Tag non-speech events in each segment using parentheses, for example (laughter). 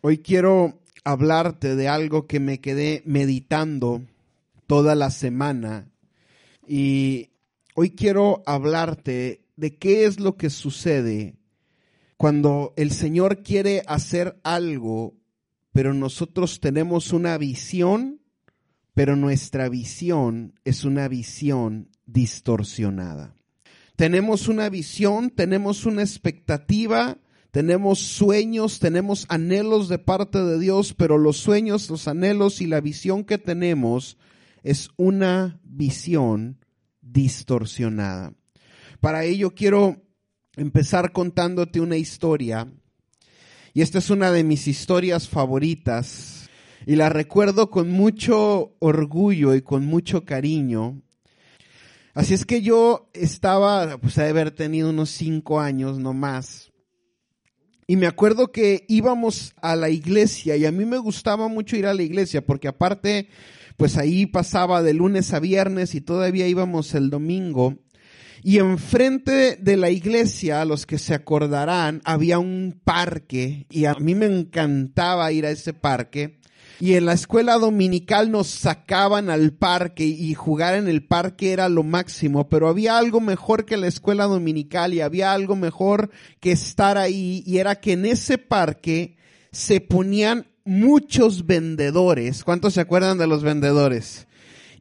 Hoy quiero hablarte de algo que me quedé meditando toda la semana y hoy quiero hablarte de qué es lo que sucede cuando el Señor quiere hacer algo, pero nosotros tenemos una visión, pero nuestra visión es una visión distorsionada. Tenemos una visión, tenemos una expectativa, tenemos sueños, tenemos anhelos de parte de Dios, pero los sueños, los anhelos y la visión que tenemos es una visión distorsionada. Para ello quiero empezar contándote una historia. Y esta es una de mis historias favoritas. Y la recuerdo con mucho orgullo y con mucho cariño. Así es que yo estaba, pues, de haber tenido unos cinco años no más. Y me acuerdo que íbamos a la iglesia y a mí me gustaba mucho ir a la iglesia porque aparte, pues ahí pasaba de lunes a viernes y todavía íbamos el domingo. Y enfrente de la iglesia, los que se acordarán, había un parque y a mí me encantaba ir a ese parque. Y en la escuela dominical nos sacaban al parque y jugar en el parque era lo máximo, pero había algo mejor que la escuela dominical y había algo mejor que estar ahí y era que en ese parque se ponían muchos vendedores. ¿Cuántos se acuerdan de los vendedores?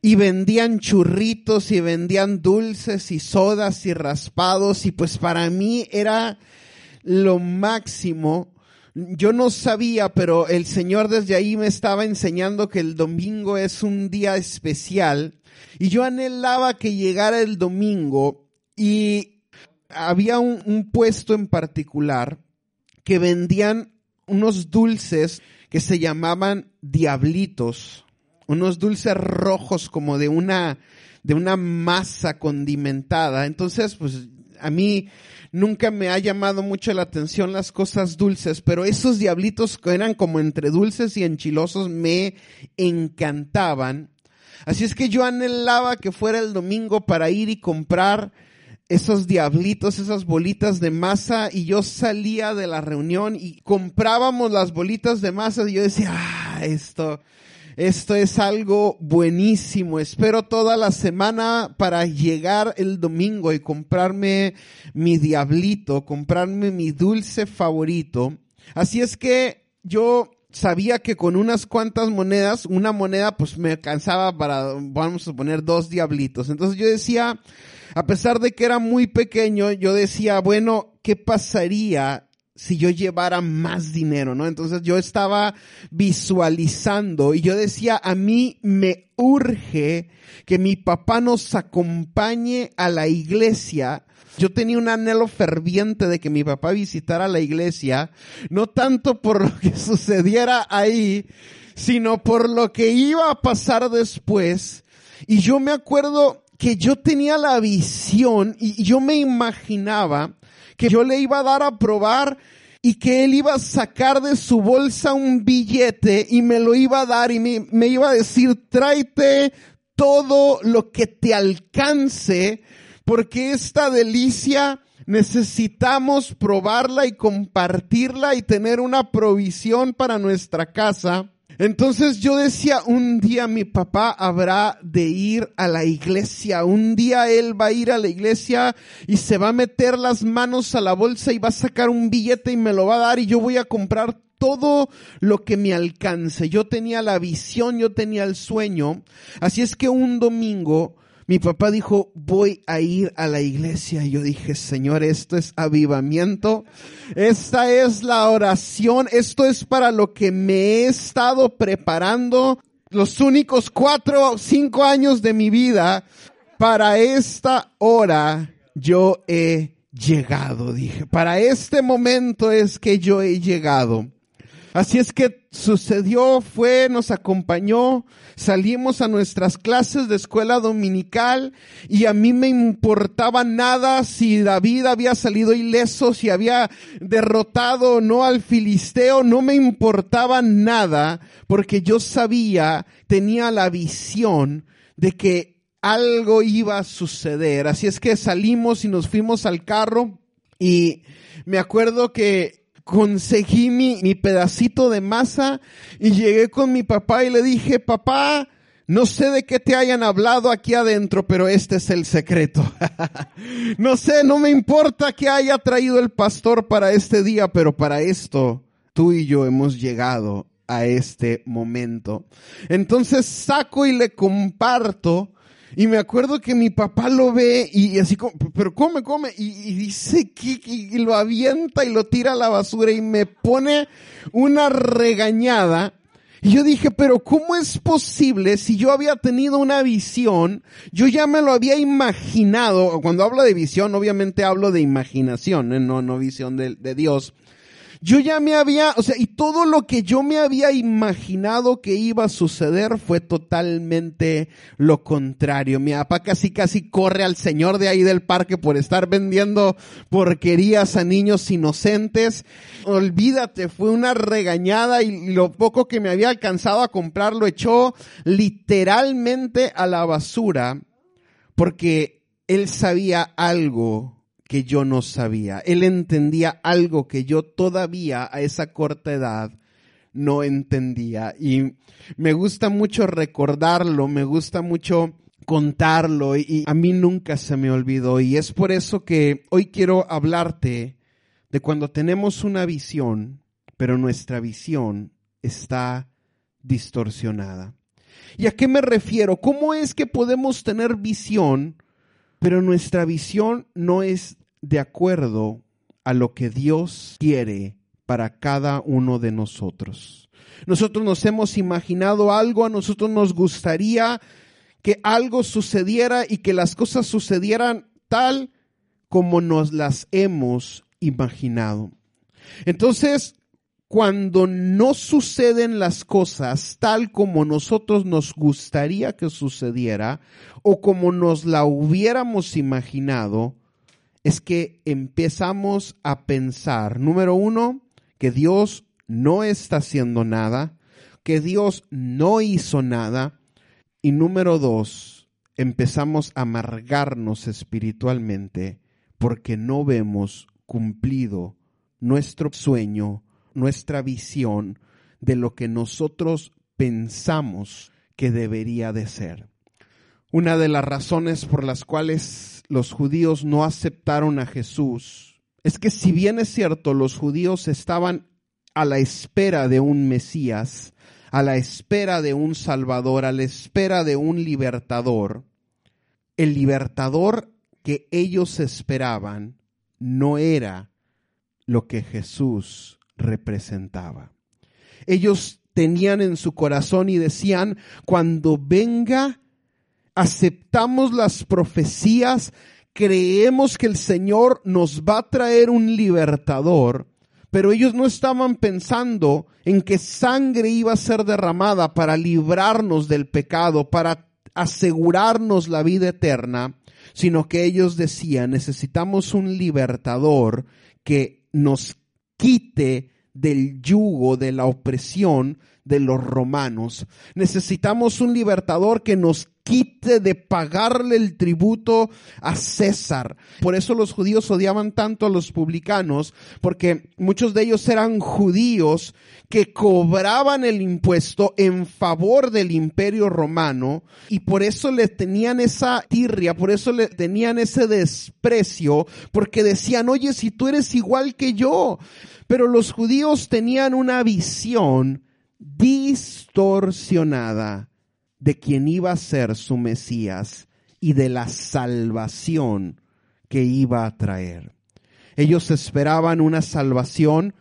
y vendían churritos y vendían dulces y sodas y raspados y pues para mí era lo máximo. Yo no sabía, pero el Señor desde ahí me estaba enseñando que el domingo es un día especial y yo anhelaba que llegara el domingo y había un, puesto en particular que vendían unos dulces que se llamaban diablitos unos dulces rojos como de una, de una masa condimentada. Entonces, pues a mí nunca me ha llamado mucho la atención las cosas dulces, pero esos diablitos que eran como entre dulces y enchilosos me encantaban. Así es que yo anhelaba que fuera el domingo para ir y comprar esos diablitos, esas bolitas de masa y yo salía de la reunión y comprábamos las bolitas de masa y yo decía, ah, esto, esto es algo buenísimo. Espero toda la semana para llegar el domingo y comprarme mi diablito, comprarme mi dulce favorito. Así es que yo sabía que con unas cuantas monedas, una moneda pues me alcanzaba para, vamos a poner dos diablitos. Entonces yo decía, a pesar de que era muy pequeño, yo decía, bueno, ¿qué pasaría si yo llevara más dinero, ¿no? Entonces yo estaba visualizando y yo decía, a mí me urge que mi papá nos acompañe a la iglesia. Yo tenía un anhelo ferviente de que mi papá visitara la iglesia, no tanto por lo que (laughs) sucediera ahí, sino por lo que iba a pasar después. Y yo me acuerdo que yo tenía la visión y yo me imaginaba que yo le iba a dar a probar y que él iba a sacar de su bolsa un billete y me lo iba a dar y me, iba a decir, tráete todo lo que te alcance, porque esta delicia necesitamos probarla y compartirla y tener una provisión para nuestra casa. Entonces yo decía, un día mi papá habrá de ir a la iglesia, un día él va a ir a la iglesia y se va a meter las manos a la bolsa y va a sacar un billete y me lo va a dar y yo voy a comprar todo lo que me alcance. Yo tenía la visión, yo tenía el sueño. Así es que un domingo mi papá dijo, voy a ir a la iglesia. Y yo dije, Señor, esto es avivamiento. Esta es la oración. Esto es para lo que me he estado preparando los únicos cuatro o cinco años de mi vida. Para esta hora yo he llegado, dije. Para este momento es que yo he llegado. Así es que sucedió, fue, nos acompañó, salimos a nuestras clases de escuela dominical y a mí me importaba nada si David había salido ileso, si había derrotado o no al filisteo, no me importaba nada porque yo sabía, tenía la visión de que algo iba a suceder. Así es que salimos y nos fuimos al carro y me acuerdo que conseguí mi, mi pedacito de masa y llegué con mi papá y le dije, papá, no sé de qué te hayan hablado aquí adentro, pero este es el secreto. (laughs) no sé, no me importa que haya traído el pastor para este día, pero para esto tú y yo hemos llegado a este momento. Entonces saco y le comparto. Y me acuerdo que mi papá lo ve y, así como, pero come, come, y, dice que y lo avienta y lo tira a la basura y me pone una regañada y yo dije, pero ¿cómo es posible si yo había tenido una visión? Yo ya me lo había imaginado. Cuando hablo de visión, obviamente hablo de imaginación, ¿eh? no, no visión de, de Dios. Yo ya me había, o sea, y todo lo que yo me había imaginado que iba a suceder fue totalmente lo contrario. Mi papá casi casi corre al señor de ahí del parque por estar vendiendo porquerías a niños inocentes. Olvídate, fue una regañada y lo poco que me había alcanzado a comprar lo echó literalmente a la basura porque él sabía algo que yo no sabía. Él entendía algo que yo todavía a esa corta edad no entendía. Y me gusta mucho recordarlo, me gusta mucho contarlo y a mí nunca se me olvidó. Y es por eso que hoy quiero hablarte de cuando tenemos una visión, pero nuestra visión está distorsionada. ¿Y a qué me refiero? ¿Cómo es que podemos tener visión pero nuestra visión no es de acuerdo a lo que Dios quiere para cada uno de nosotros. Nosotros nos hemos imaginado algo, a nosotros nos gustaría que algo sucediera y que las cosas sucedieran tal como nos las hemos imaginado. Entonces, cuando no suceden las cosas tal como nosotros nos gustaría que sucediera o como nos la hubiéramos imaginado, es que empezamos a pensar, número uno, que Dios no está haciendo nada, que Dios no hizo nada, y número dos, empezamos a amargarnos espiritualmente porque no vemos cumplido nuestro sueño nuestra visión de lo que nosotros pensamos que debería de ser. Una de las razones por las cuales los judíos no aceptaron a Jesús es que si bien es cierto, los judíos estaban a la espera de un Mesías, a la espera de un Salvador, a la espera de un libertador, el libertador que ellos esperaban no era lo que Jesús representaba. Ellos tenían en su corazón y decían, cuando venga, aceptamos las profecías, creemos que el Señor nos va a traer un libertador, pero ellos no estaban pensando en que sangre iba a ser derramada para librarnos del pecado, para asegurarnos la vida eterna, sino que ellos decían, necesitamos un libertador que nos quite del yugo, de la opresión de los romanos. Necesitamos un libertador que nos quite de pagarle el tributo a César. Por eso los judíos odiaban tanto a los publicanos, porque muchos de ellos eran judíos que cobraban el impuesto en favor del imperio romano y por eso le tenían esa tirria, por eso le tenían ese desprecio, porque decían, oye, si tú eres igual que yo. Pero los judíos tenían una visión distorsionada de quien iba a ser su Mesías y de la salvación que iba a traer. Ellos esperaban una salvación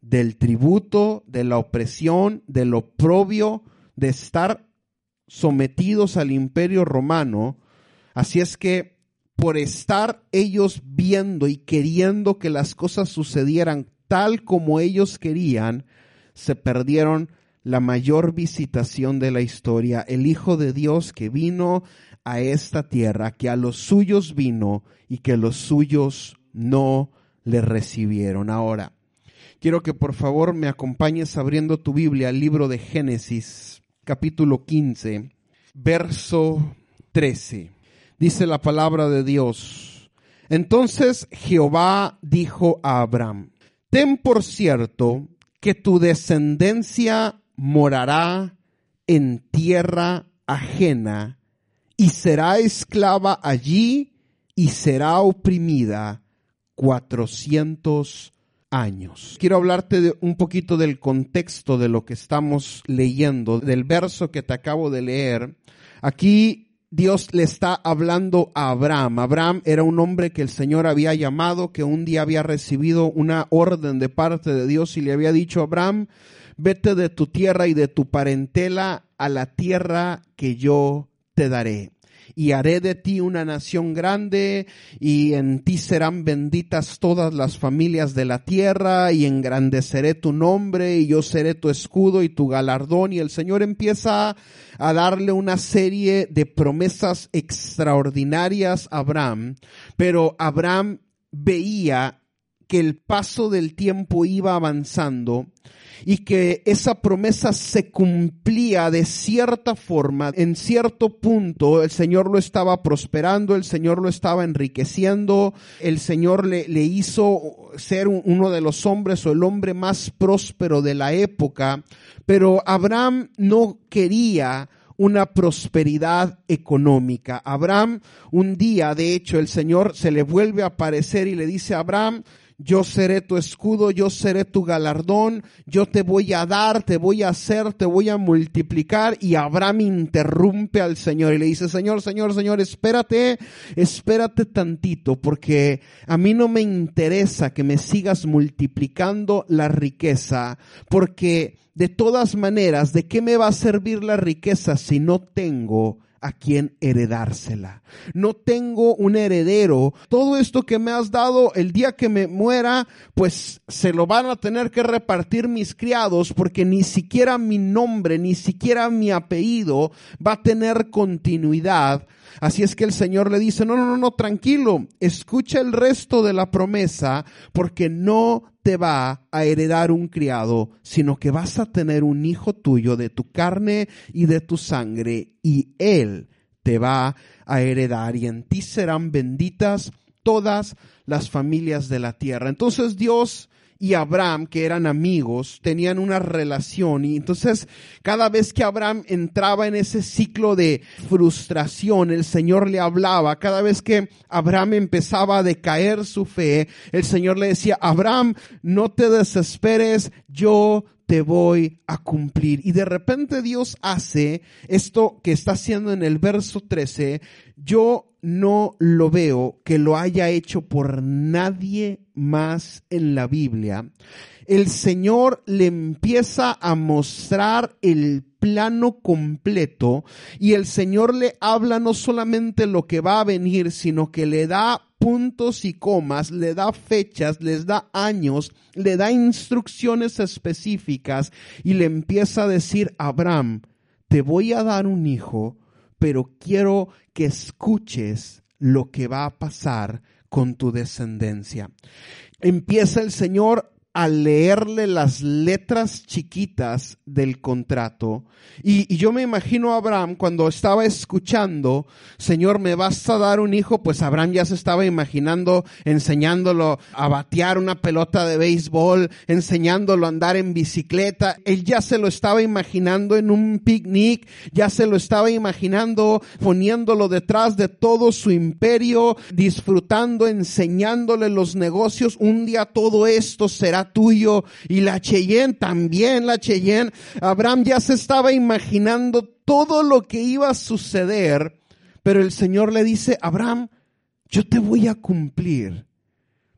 del tributo, de la opresión, del oprobio, de estar sometidos al imperio romano. Así es que por estar ellos viendo y queriendo que las cosas sucedieran tal como ellos querían, se perdieron la mayor visitación de la historia, el Hijo de Dios que vino a esta tierra, que a los suyos vino y que los suyos no le recibieron. Ahora, quiero que por favor me acompañes abriendo tu Biblia al libro de Génesis, capítulo 15, verso 13. Dice la palabra de Dios. Entonces Jehová dijo a Abraham, ten por cierto que tu descendencia morará en tierra ajena y será esclava allí y será oprimida cuatrocientos años. Quiero hablarte de un poquito del contexto de lo que estamos leyendo, del verso que te acabo de leer. Aquí Dios le está hablando a Abraham. Abraham era un hombre que el Señor había llamado, que un día había recibido una orden de parte de Dios y le había dicho, Abraham, vete de tu tierra y de tu parentela a la tierra que yo te daré y haré de ti una nación grande, y en ti serán benditas todas las familias de la tierra, y engrandeceré tu nombre, y yo seré tu escudo y tu galardón. Y el Señor empieza a darle una serie de promesas extraordinarias a Abraham, pero Abraham veía que el paso del tiempo iba avanzando y que esa promesa se cumplía de cierta forma, en cierto punto el Señor lo estaba prosperando, el Señor lo estaba enriqueciendo, el Señor le, hizo ser uno de los hombres o el hombre más próspero de la época, pero Abraham no quería una prosperidad económica. Abraham, un día, de hecho, el Señor se le vuelve a aparecer y le dice a Abraham, yo seré tu escudo, yo seré tu galardón, yo te voy a dar, te voy a hacer, te voy a multiplicar. Y Abraham interrumpe al Señor y le dice, Señor, Señor, Señor, espérate, espérate tantito, porque a mí no me interesa que me sigas multiplicando la riqueza, porque de todas maneras, ¿de qué me va a servir la riqueza si no tengo a quien heredársela. No tengo un heredero. Todo esto que me has dado el día que me muera, pues se lo van a tener que repartir mis criados porque ni siquiera mi nombre, ni siquiera mi apellido va a tener continuidad. Así es que el Señor le dice, no, no, no, no, tranquilo, escucha el resto de la promesa porque no te va a heredar un criado, sino que vas a tener un hijo tuyo de tu carne y de tu sangre, y él te va a heredar, y en ti serán benditas todas las familias de la tierra. Entonces Dios y Abraham, que eran amigos, tenían una relación. Y entonces cada vez que Abraham entraba en ese ciclo de frustración, el Señor le hablaba, cada vez que Abraham empezaba a decaer su fe, el Señor le decía, Abraham, no te desesperes, yo te voy a cumplir. Y de repente Dios hace esto que está haciendo en el verso 13. Yo no lo veo que lo haya hecho por nadie más en la Biblia. El Señor le empieza a mostrar el plano completo y el Señor le habla no solamente lo que va a venir, sino que le da puntos y comas, le da fechas, les da años, le da instrucciones específicas y le empieza a decir, Abraham, te voy a dar un hijo, pero quiero que escuches lo que va a pasar con tu descendencia. Empieza el Señor al leerle las letras chiquitas del contrato. Y, yo me imagino a Abraham cuando estaba escuchando, Señor, me vas a dar un hijo, pues Abraham ya se estaba imaginando enseñándolo a batear una pelota de béisbol, enseñándolo a andar en bicicleta. Él ya se lo estaba imaginando en un picnic, ya se lo estaba imaginando poniéndolo detrás de todo su imperio, disfrutando, enseñándole los negocios. Un día todo esto será tuyo. Y la Cheyenne, también la Cheyenne. Abraham ya se estaba imaginando todo lo que iba a suceder, pero el Señor le dice, Abraham, yo te voy a cumplir.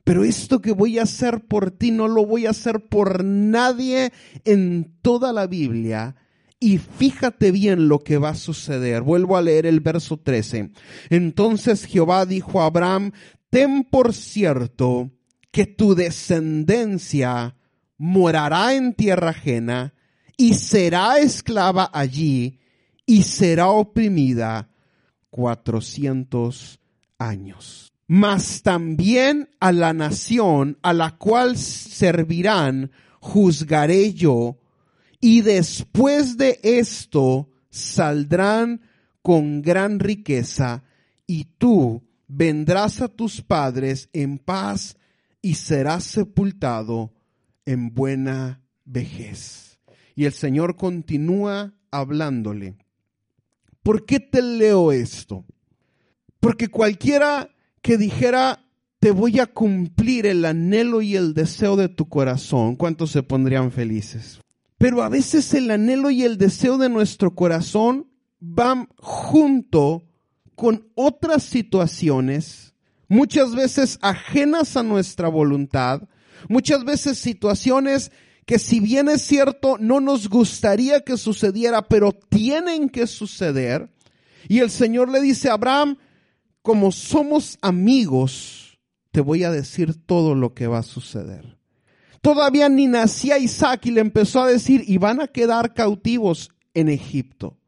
Pero esto que voy a hacer por ti no lo voy a hacer por nadie en toda la Biblia. Y fíjate bien lo que va a suceder. Vuelvo a leer el verso 13. Entonces Jehová dijo a Abraham, ten por cierto que tu descendencia morará en tierra ajena y será esclava allí y será oprimida cuatrocientos años. Mas también a la nación a la cual servirán juzgaré yo y después de esto saldrán con gran riqueza y tú vendrás a tus padres en paz y serás sepultado en buena vejez. Y el Señor continúa hablándole. ¿Por qué te leo esto? Porque cualquiera que dijera, te voy a cumplir el anhelo y el deseo de tu corazón, ¿cuántos se pondrían felices? Pero a veces el anhelo y el deseo de nuestro corazón van junto con otras situaciones, muchas veces ajenas a nuestra voluntad, muchas veces situaciones que si bien es cierto no nos gustaría que sucediera, pero tienen que suceder. Y el Señor le dice a Abraham, como somos amigos, te voy a decir todo lo que va a suceder. Todavía ni nacía Isaac y le empezó a decir, y van a quedar cautivos en Egipto.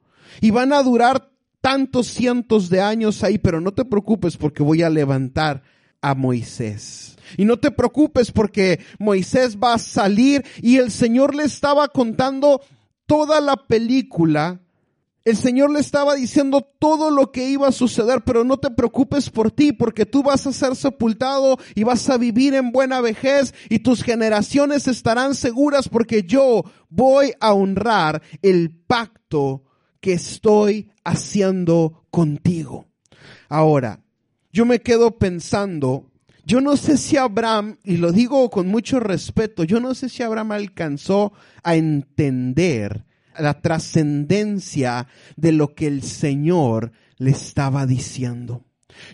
Y van a durar tantos cientos de años ahí, pero no te preocupes porque voy a levantar a Moisés. Y no te preocupes porque Moisés va a salir y el Señor le estaba contando toda la película el Señor le estaba diciendo todo lo que iba a suceder, pero no te preocupes por ti, porque tú vas a ser sepultado y vas a vivir en buena vejez y tus generaciones estarán seguras porque yo voy a honrar el pacto que estoy haciendo contigo. Ahora, yo me quedo pensando, yo no sé si Abraham, y lo digo con mucho respeto, yo no sé si Abraham alcanzó a entender la trascendencia de lo que el Señor le estaba diciendo.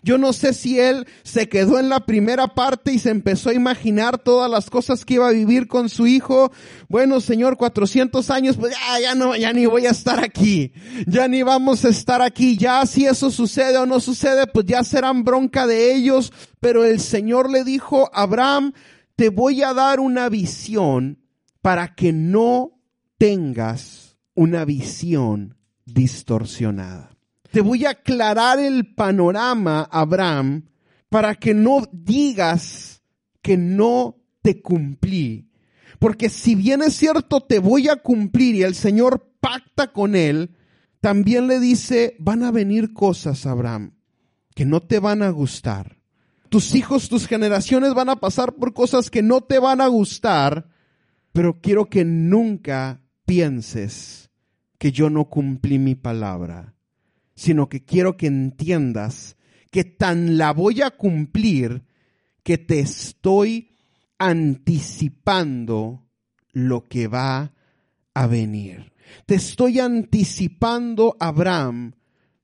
Yo no sé si él se quedó en la primera parte y se empezó a imaginar todas las cosas que iba a vivir con su hijo. Bueno, Señor, 400 años, pues ya, ya no, ya ni voy a estar aquí. Ya ni vamos a estar aquí. Ya si eso sucede o no sucede, pues ya serán bronca de ellos. Pero el Señor le dijo, Abraham, te voy a dar una visión para que no tengas una visión distorsionada. Te voy a aclarar el panorama, Abraham, para que no digas que no te cumplí. Porque si bien es cierto, te voy a cumplir y el Señor pacta con él, también le dice, van a venir cosas, Abraham, que no te van a gustar. Tus hijos, tus generaciones van a pasar por cosas que no te van a gustar, pero quiero que nunca pienses que yo no cumplí mi palabra, sino que quiero que entiendas que tan la voy a cumplir que te estoy anticipando lo que va a venir. Te estoy anticipando, Abraham,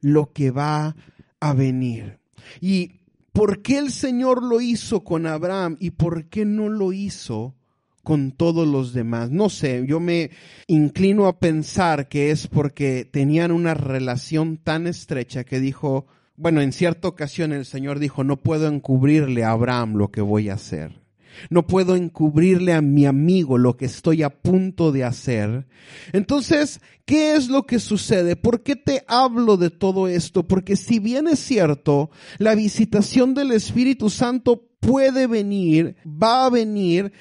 lo que va a venir. ¿Y por qué el Señor lo hizo con Abraham y por qué no lo hizo con todos los demás. No sé, yo me inclino a pensar que es porque tenían una relación tan estrecha que dijo, bueno, en cierta ocasión el Señor dijo, no puedo encubrirle a Abraham lo que voy a hacer. No puedo encubrirle a mi amigo lo que estoy a punto de hacer. Entonces, ¿qué es lo que sucede? ¿Por qué te hablo de todo esto? Porque si bien es cierto, la visitación del Espíritu Santo puede venir, va a venir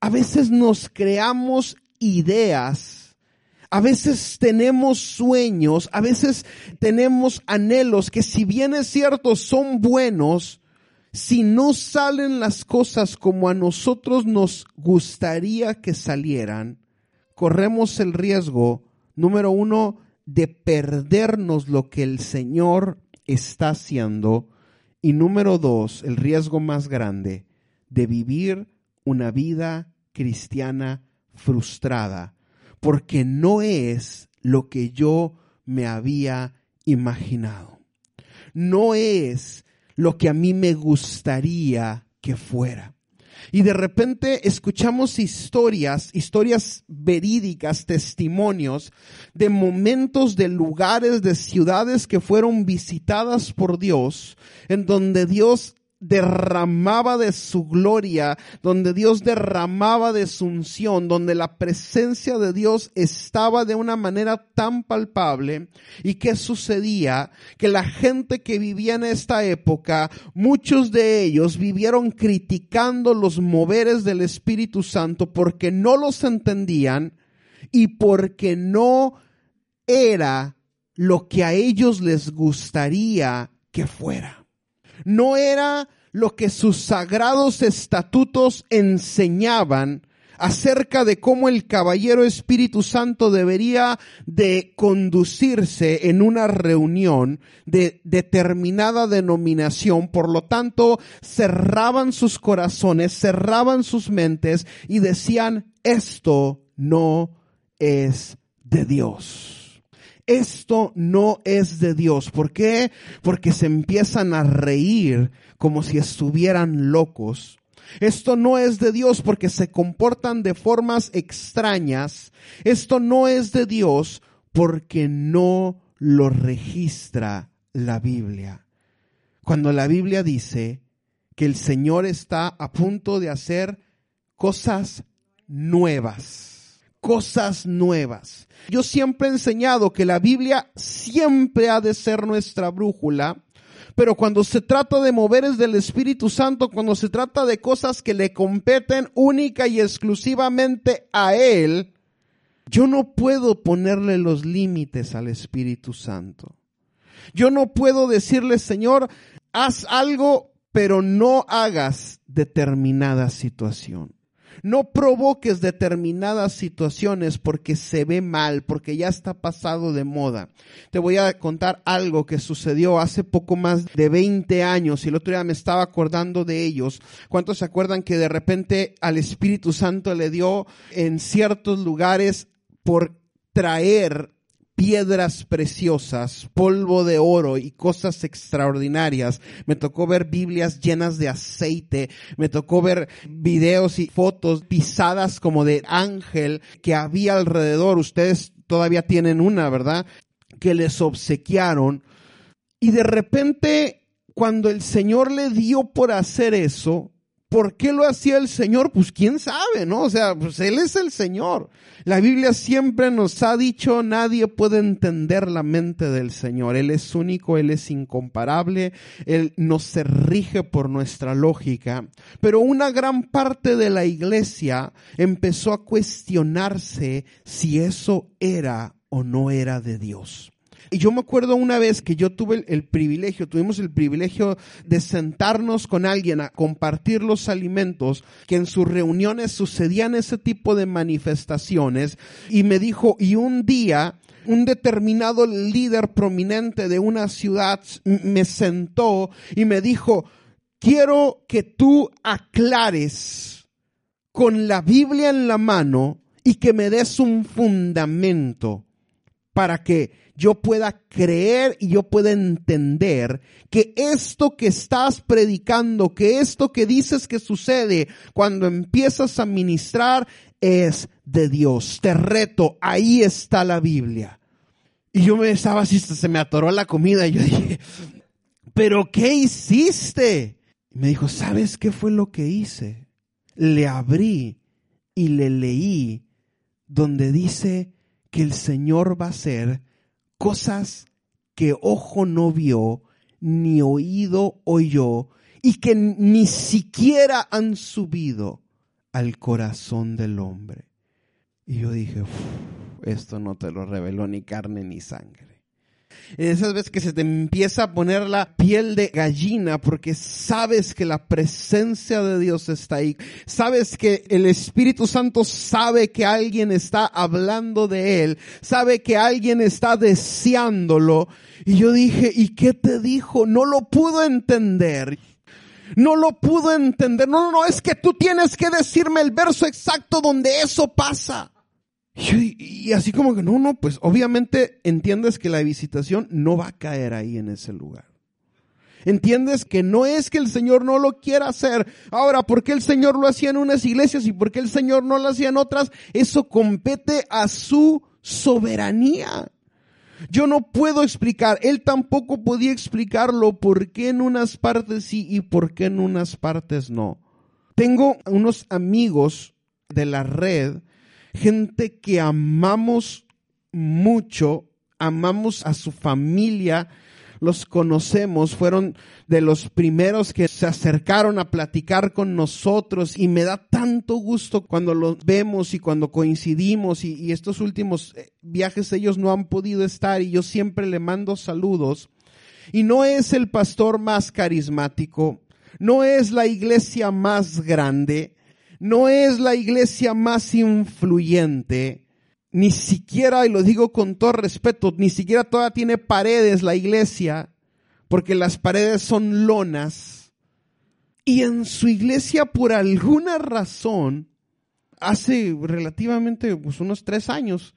a veces nos creamos ideas, a veces tenemos sueños, a veces tenemos anhelos que si bien es cierto son buenos, si no salen las cosas como a nosotros nos gustaría que salieran, corremos el riesgo, número uno, de perdernos lo que el Señor está haciendo y número dos, el riesgo más grande, de vivir una vida cristiana frustrada, porque no es lo que yo me había imaginado. No es lo que a mí me gustaría que fuera. Y de repente escuchamos historias, historias verídicas, testimonios de momentos, de lugares, de ciudades que fueron visitadas por Dios, en donde Dios derramaba de su gloria, donde Dios derramaba de su unción, donde la presencia de Dios estaba de una manera tan palpable. ¿Y qué sucedía? Que la gente que vivía en esta época, muchos de ellos vivieron criticando los moveres del Espíritu Santo porque no los entendían y porque no era lo que a ellos les gustaría que fuera no era lo que sus sagrados estatutos enseñaban acerca de cómo el caballero Espíritu Santo debería de conducirse en una reunión de determinada denominación. Por lo tanto, cerraban sus corazones, cerraban sus mentes y decían, esto no es de Dios esto no es de Dios. ¿Por qué? Porque se empiezan a reír como si estuvieran locos. Esto no es de Dios porque se comportan de formas extrañas. Esto no es de Dios porque no lo registra la Biblia. Cuando la Biblia dice que el Señor está a punto de hacer cosas nuevas cosas nuevas. Yo siempre he enseñado que la Biblia siempre ha de ser nuestra brújula, pero cuando se trata de moveres del Espíritu Santo, cuando se trata de cosas que le competen única y exclusivamente a Él, yo no puedo ponerle los límites al Espíritu Santo. Yo no puedo decirle, Señor, haz algo, pero no hagas determinada situación. No provoques determinadas situaciones porque se ve mal, porque ya está pasado de moda. Te voy a contar algo que sucedió hace poco más de 20 años y el otro día me estaba acordando de ellos. ¿Cuántos se acuerdan que de repente al Espíritu Santo le dio en ciertos lugares por traer piedras preciosas, polvo de oro y cosas extraordinarias. Me tocó ver Biblias llenas de aceite, me tocó ver videos y fotos pisadas como de ángel que había alrededor. Ustedes todavía tienen una, ¿verdad? Que les obsequiaron. Y de repente, cuando el Señor le dio por hacer eso, ¿Por qué lo hacía el Señor? Pues quién sabe, ¿no? O sea, pues Él es el Señor. La Biblia siempre nos ha dicho, nadie puede entender la mente del Señor. Él es único, Él es incomparable, Él no se rige por nuestra lógica. Pero una gran parte de la iglesia empezó a cuestionarse si eso era o no era de Dios. Y yo me acuerdo una vez que yo tuve el, privilegio, tuvimos el privilegio de sentarnos con alguien a compartir los alimentos, que en sus reuniones sucedían ese tipo de manifestaciones, y me dijo, y un día un determinado líder prominente de una ciudad me sentó y me dijo, quiero que tú aclares con la Biblia en la mano y que me des un fundamento para que yo pueda creer y yo pueda entender que esto que estás predicando, que esto que dices que sucede cuando empiezas a ministrar es de Dios. Te reto, ahí está la Biblia. Y yo me estaba así, se me atoró la comida y yo dije, pero ¿qué hiciste? Y me dijo, ¿sabes qué fue lo que hice? Le abrí y le leí donde dice que el Señor va a ser cosas que ojo no vio, ni oído oyó, y que ni siquiera han subido al corazón del hombre. Y yo dije, esto no te lo reveló ni carne ni sangre esas veces que se te empieza a poner la piel de gallina porque sabes que la presencia de Dios está ahí. Sabes que el Espíritu Santo sabe que alguien está hablando de Él. Sabe que alguien está deseándolo. Y yo dije, ¿y qué te dijo? No lo pudo entender. No lo pudo entender. No, no, no, es que tú tienes que decirme el verso exacto donde eso pasa. Y, así como que no, no, pues obviamente entiendes que la visitación no va a caer ahí en ese lugar. Entiendes que no es que el Señor no lo quiera hacer. Ahora, ¿por qué el Señor lo hacía en unas iglesias y por qué el Señor no lo hacía en otras? Eso compete a su soberanía. Yo no puedo explicar, él tampoco podía explicarlo por qué en unas partes sí y por qué en unas partes no. Tengo unos amigos de la red gente que amamos mucho, amamos a su familia, los conocemos, fueron de los primeros que se acercaron a platicar con nosotros y me da tanto gusto cuando los vemos y cuando coincidimos y, y, estos últimos eh, viajes ellos no han podido estar y yo siempre le mando saludos. Y no es el pastor más carismático, no es la iglesia más grande, no es la iglesia más influyente, ni siquiera, y lo digo con todo respeto, ni siquiera todavía tiene paredes la iglesia, porque las paredes son lonas. Y en su iglesia, por alguna razón, hace relativamente pues, unos tres años,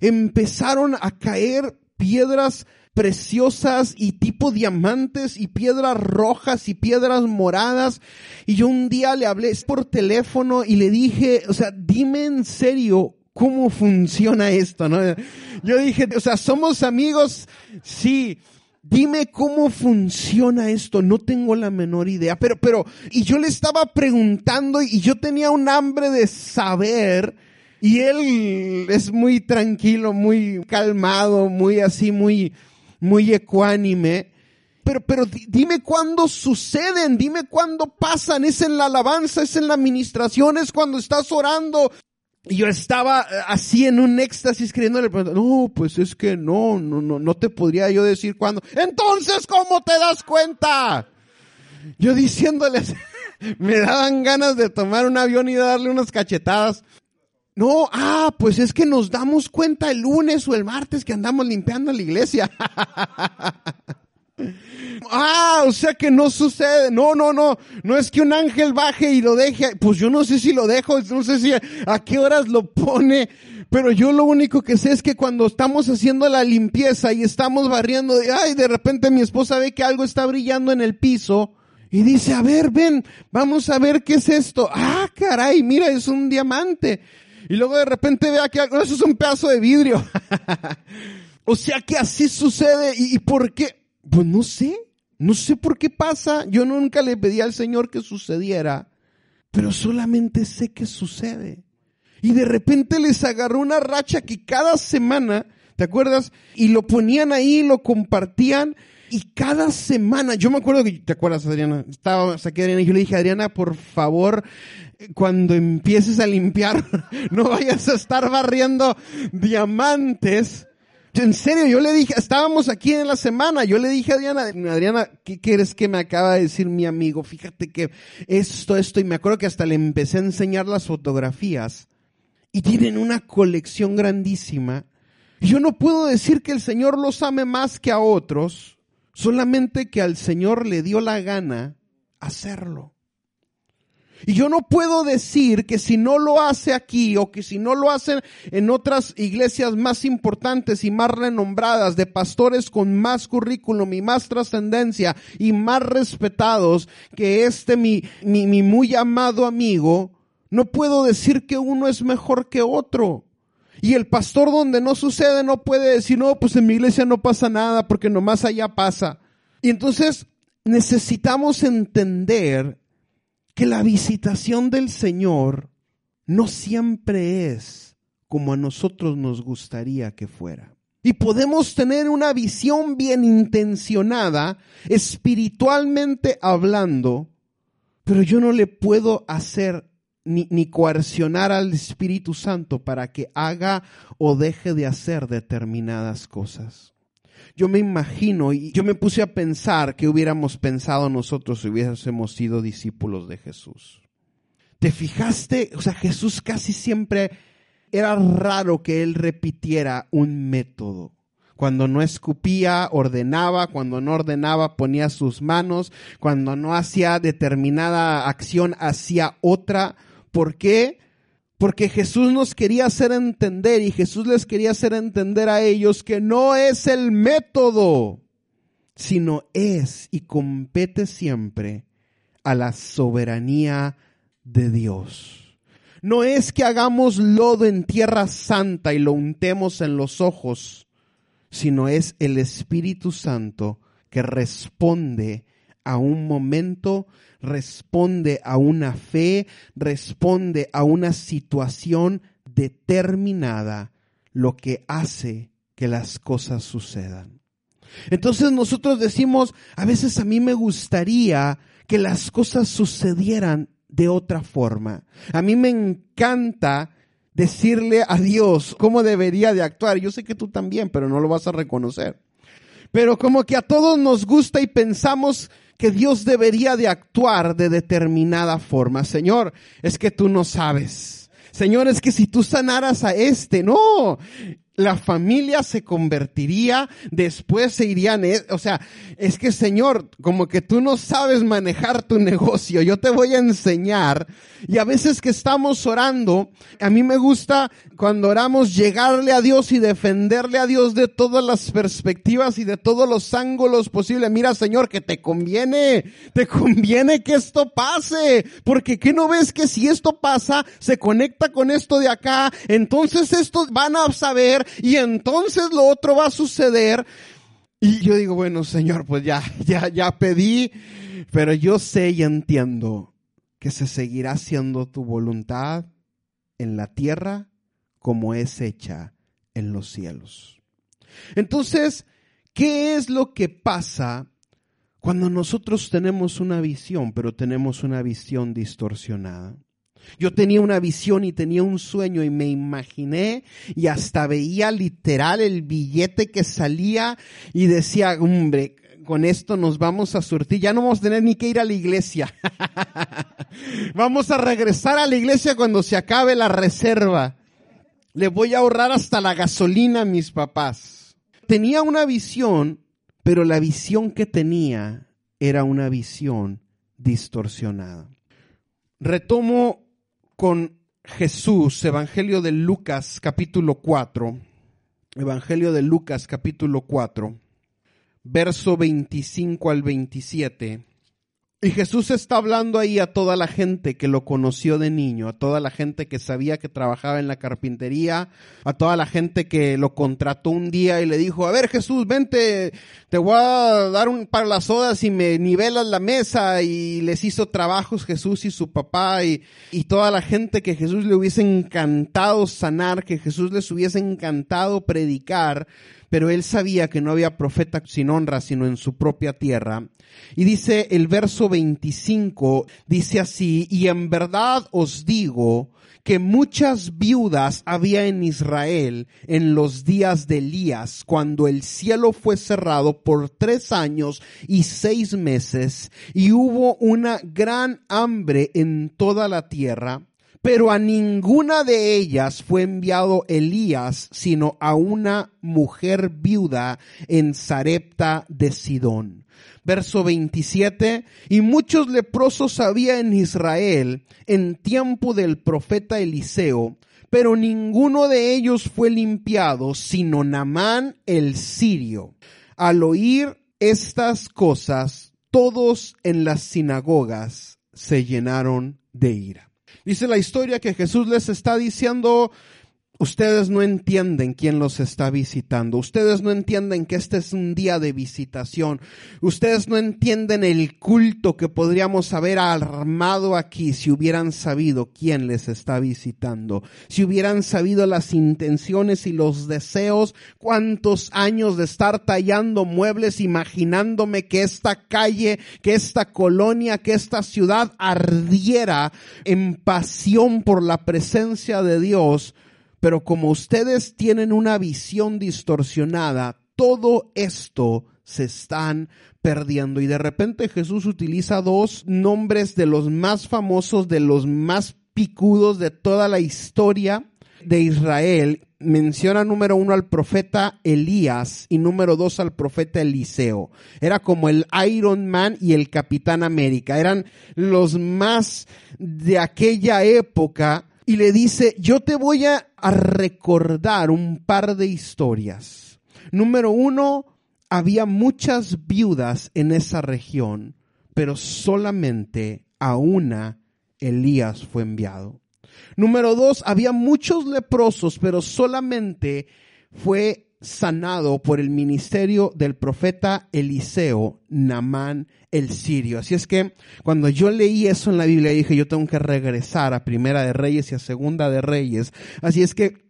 empezaron a caer piedras preciosas y tipo diamantes y piedras rojas y piedras moradas. Y yo un día le hablé por teléfono y le dije, o sea, dime en serio cómo funciona esto, ¿no? Yo dije, o sea, somos amigos, sí. Dime cómo funciona esto, no tengo la menor idea, pero, pero, y yo le estaba preguntando y yo tenía un hambre de saber, y él es muy tranquilo, muy calmado, muy así, muy, muy ecuánime. Pero, pero dime cuándo suceden, dime cuándo pasan, es en la alabanza, es en la administración, es cuando estás orando. Y yo estaba eh, así en un éxtasis creyéndole, no, pues es que no, no, no, no te podría yo decir cuándo. Entonces, ¿cómo te das cuenta? Yo diciéndoles, (laughs) me daban ganas de tomar un avión y darle unas cachetadas. No, ah, pues es que nos damos cuenta el lunes o el martes que andamos limpiando la iglesia. (laughs) ah, o sea que no sucede. No, no, no. No es que un ángel baje y lo deje. Pues yo no sé si lo dejo, no sé si a qué horas lo pone. Pero yo lo único que sé es que cuando estamos haciendo la limpieza y estamos barriendo, ay, de repente mi esposa ve que algo está brillando en el piso. Y dice, a ver, ven, vamos a ver qué es esto. Ah, caray, mira, es un diamante. Y luego de repente vea que eso es un pedazo de vidrio. (laughs) o sea que así sucede. ¿Y, por qué? Pues no sé. No sé por qué pasa. Yo nunca le pedí al Señor que sucediera. Pero solamente sé que sucede. Y de repente les agarró una racha que cada semana, ¿te acuerdas? Y lo ponían ahí, lo compartían. Y cada semana, yo me acuerdo que, ¿te acuerdas, Adriana? Estaba aquí Adriana y yo le dije, Adriana, por favor, cuando empieces a limpiar, (laughs) no vayas a estar barriendo diamantes. En serio, yo le dije, estábamos aquí en la semana, yo le dije a Adriana, Adriana, ¿qué quieres que me acaba de decir mi amigo? Fíjate que esto, esto, y me acuerdo que hasta le empecé a enseñar las fotografías. Y tienen una colección grandísima. Yo no puedo decir que el Señor los ame más que a otros, solamente que al Señor le dio la gana hacerlo. Y yo no puedo decir que si no lo hace aquí o que si no lo hacen en otras iglesias más importantes y más renombradas, de pastores con más currículum y más trascendencia y más respetados que este mi, mi, mi muy amado amigo, no puedo decir que uno es mejor que otro. Y el pastor donde no sucede no puede decir, no, pues en mi iglesia no pasa nada porque nomás allá pasa. Y entonces necesitamos entender que la visitación del Señor no siempre es como a nosotros nos gustaría que fuera. Y podemos tener una visión bien intencionada, espiritualmente hablando, pero yo no le puedo hacer ni, ni, coercionar al Espíritu Santo para que haga o deje de hacer determinadas cosas yo me imagino y yo me puse a pensar que hubiéramos pensado nosotros si hubiésemos sido discípulos de Jesús. ¿Te fijaste? O sea, Jesús casi siempre era raro que él repitiera un método. Cuando no escupía, ordenaba, cuando no ordenaba, ponía sus manos, cuando no hacía determinada acción, hacía otra. ¿Por qué? Porque Jesús nos quería hacer entender y Jesús les quería hacer entender a ellos que no es el método, sino es y compete siempre a la soberanía de Dios. No es que hagamos lodo en tierra santa y lo untemos en los ojos, sino es el Espíritu Santo que responde a un momento responde a una fe, responde a una situación determinada, lo que hace que las cosas sucedan. Entonces nosotros decimos, a veces a mí me gustaría que las cosas sucedieran de otra forma. A mí me encanta decirle a Dios cómo debería de actuar. Yo sé que tú también, pero no lo vas a reconocer. Pero como que a todos nos gusta y pensamos que Dios debería de actuar de determinada forma. Señor, es que tú no sabes. Señor, es que si tú sanaras a este, no, la familia se convertiría, después se irían, eh, o sea, es que Señor, como que tú no sabes manejar tu negocio, yo te voy a enseñar. Y a veces que estamos orando, a mí me gusta cuando oramos llegarle a Dios y defenderle a Dios de todas las perspectivas y de todos los ángulos posibles. Mira Señor, que te conviene, te conviene que esto pase, porque ¿qué no ves que si esto pasa, se conecta con esto de acá, entonces estos van a saber y entonces lo otro va a suceder. Y yo digo, bueno, Señor, pues ya, ya, ya pedí, pero yo sé y entiendo que se seguirá haciendo tu voluntad en la tierra como es hecha en los cielos. Entonces, ¿qué es lo que pasa cuando nosotros tenemos una visión, pero tenemos una visión distorsionada? Yo tenía una visión y tenía un sueño y me imaginé y hasta veía literal el billete que salía y decía, hombre, con esto nos vamos a surtir, ya no vamos a tener ni que ir a la iglesia. (laughs) vamos a regresar a la iglesia cuando se acabe la reserva. Le voy a ahorrar hasta la gasolina a mis papás. Tenía una visión, pero la visión que tenía era una visión distorsionada. Retomo con Jesús, Evangelio de Lucas capítulo 4, Evangelio de Lucas capítulo 4, verso 25 al 27. Y Jesús está hablando ahí a toda la gente que lo conoció de niño, a toda la gente que sabía que trabajaba en la carpintería, a toda la gente que lo contrató un día y le dijo, a ver Jesús, vente, te voy a dar un par las sodas y me nivelas la mesa. Y les hizo trabajos Jesús y su papá y, y toda la gente que Jesús le hubiese encantado sanar, que Jesús les hubiese encantado predicar, pero él sabía que no había profeta sin honra sino en su propia tierra. Y dice el verso 25, dice así, y en verdad os digo que muchas viudas había en Israel en los días de Elías, cuando el cielo fue cerrado por tres años y seis meses, y hubo una gran hambre en toda la tierra pero a ninguna de ellas fue enviado Elías, sino a una mujer viuda en Sarepta de Sidón. Verso 27, y muchos leprosos había en Israel en tiempo del profeta Eliseo, pero ninguno de ellos fue limpiado, sino Namán el sirio. Al oír estas cosas, todos en las sinagogas se llenaron de ira. Dice la historia que Jesús les está diciendo, Ustedes no entienden quién los está visitando. Ustedes no entienden que este es un día de visitación. Ustedes no entienden el culto que podríamos haber armado aquí si hubieran sabido quién les está visitando. Si hubieran sabido las intenciones y los deseos, cuántos años de estar tallando muebles, imaginándome que esta calle, que esta colonia, que esta ciudad ardiera en pasión por la presencia de Dios pero como ustedes tienen una visión distorsionada, todo esto se están perdiendo. Y de repente Jesús utiliza dos nombres de los más famosos, de los más picudos de toda la historia de Israel. Menciona número uno al profeta Elías y número dos al profeta Eliseo. Era como el Iron Man y el Capitán América. Eran los más de aquella época y le dice, yo te voy a, recordar un par de historias. Número uno, había muchas viudas en esa región, pero solamente a una Elías fue enviado. Número dos, había muchos leprosos, pero solamente fue sanado por el ministerio del profeta Eliseo, Namán el sirio. Así es que cuando yo leí eso en la Biblia dije, yo tengo que regresar a Primera de Reyes y a Segunda de Reyes. Así es que